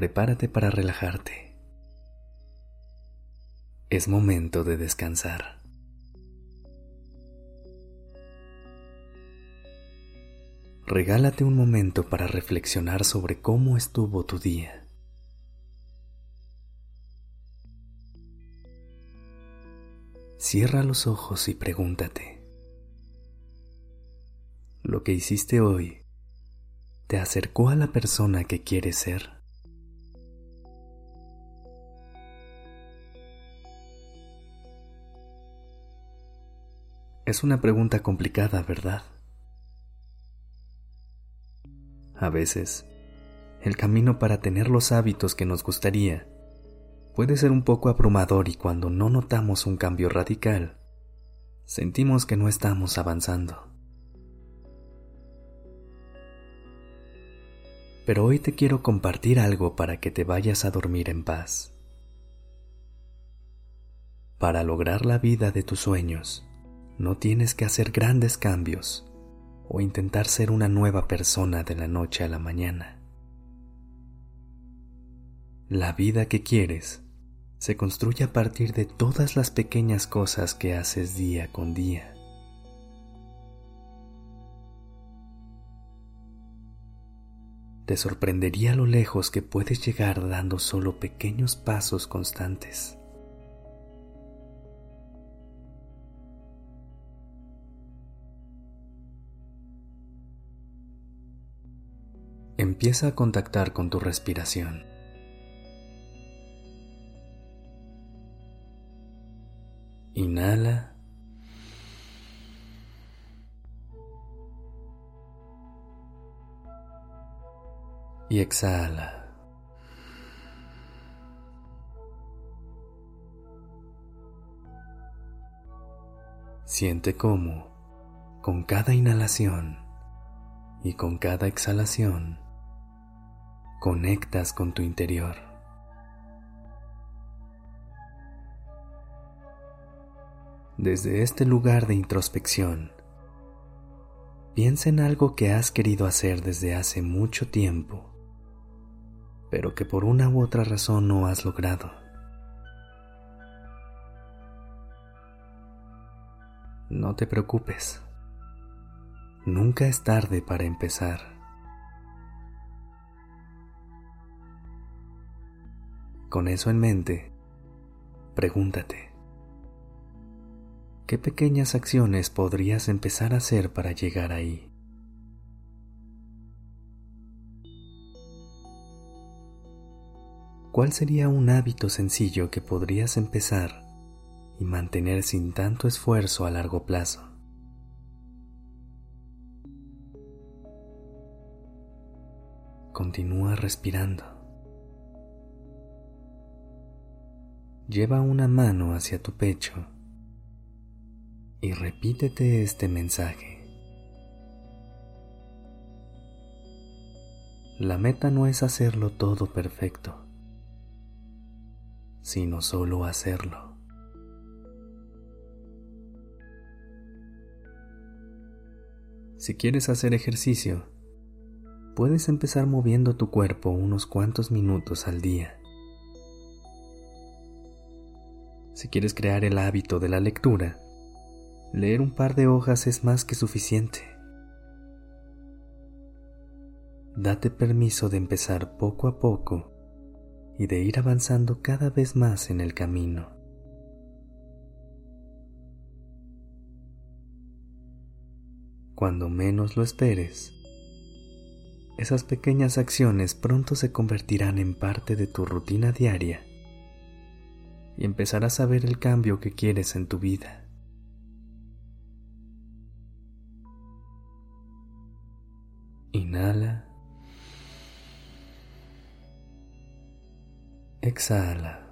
Prepárate para relajarte. Es momento de descansar. Regálate un momento para reflexionar sobre cómo estuvo tu día. Cierra los ojos y pregúntate. lo que hiciste hoy te acercó a la persona que quieres ser. Es una pregunta complicada, ¿verdad? A veces, el camino para tener los hábitos que nos gustaría puede ser un poco abrumador y cuando no notamos un cambio radical, sentimos que no estamos avanzando. pero hoy te quiero compartir algo para que te vayas a dormir en paz. Para lograr la vida de tus sueños, no tienes que hacer grandes cambios o intentar ser una nueva persona de la noche a la mañana. La vida que quieres se construye a partir de todas las pequeñas cosas que haces día con día. te sorprendería lo lejos que puedes llegar dando solo pequeños pasos constantes. Empieza a contactar con tu respiración. Inhala y exhala. Siente cómo, con cada inhalación y con cada exhalación, conectas con tu interior. Desde este lugar de introspección, piensa en algo que has querido hacer desde hace mucho tiempo pero que por una u otra razón no has logrado. No te preocupes. Nunca es tarde para empezar. Con eso en mente, pregúntate, ¿qué pequeñas acciones podrías empezar a hacer para llegar ahí? ¿cuál sería un hábito sencillo que podrías empezar y mantener sin tanto esfuerzo a largo plazo? Continúa respirando. Lleva una mano hacia tu pecho y repítete este mensaje. La meta no es hacerlo todo perfecto sino solo hacerlo. Si quieres hacer ejercicio, puedes empezar moviendo tu cuerpo unos cuantos minutos al día. Si quieres crear el hábito de la lectura, leer un par de hojas es más que suficiente. Date permiso de empezar poco a poco y de ir avanzando cada vez más en el camino. Cuando menos lo esperes, esas pequeñas acciones pronto se convertirán en parte de tu rutina diaria y empezarás a ver el cambio que quieres en tu vida. Inhala Exhala.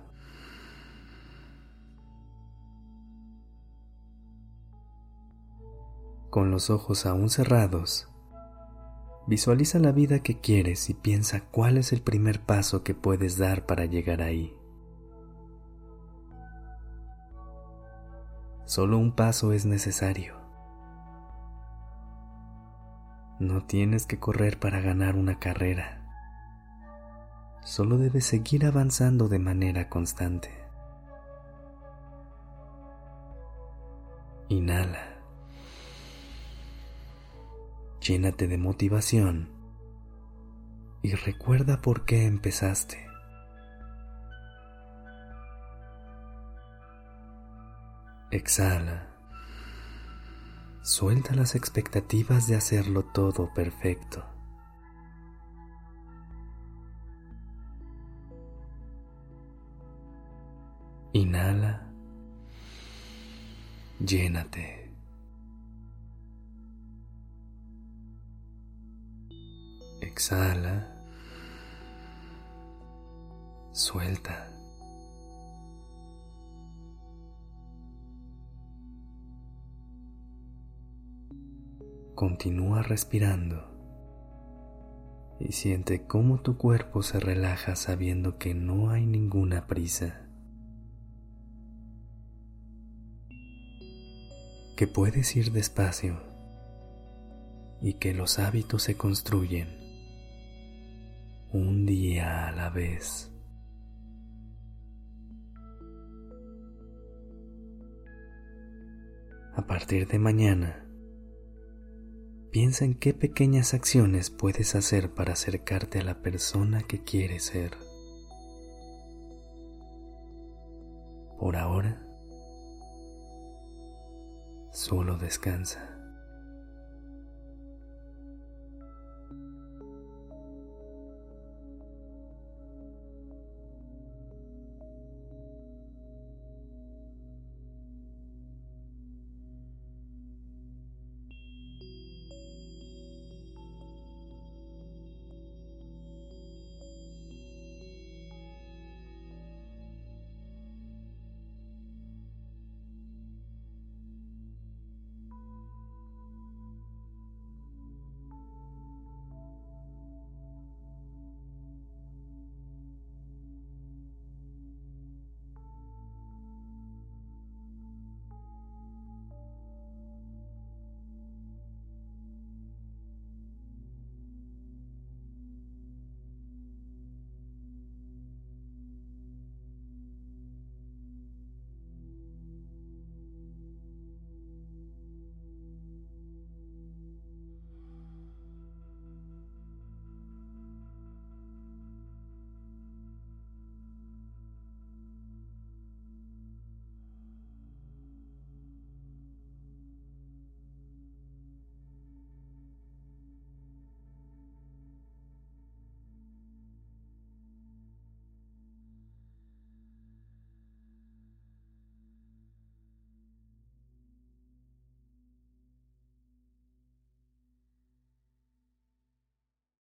Con los ojos aún cerrados, visualiza la vida que quieres y piensa cuál es el primer paso que puedes dar para llegar ahí. Solo un paso es necesario. No tienes que correr para ganar una carrera. Solo debes seguir avanzando de manera constante. Inhala. Llénate de motivación y recuerda por qué empezaste. Exhala. Suelta las expectativas de hacerlo todo perfecto. Inhala. Llénate. Exhala. Suelta. Continúa respirando y siente cómo tu cuerpo se relaja sabiendo que no hay ninguna prisa. Que puedes ir despacio y que los hábitos se construyen un día a la vez. A partir de mañana, Piensa en qué pequeñas acciones puedes hacer para acercarte a la persona que quieres ser. Por ahora, solo descansa.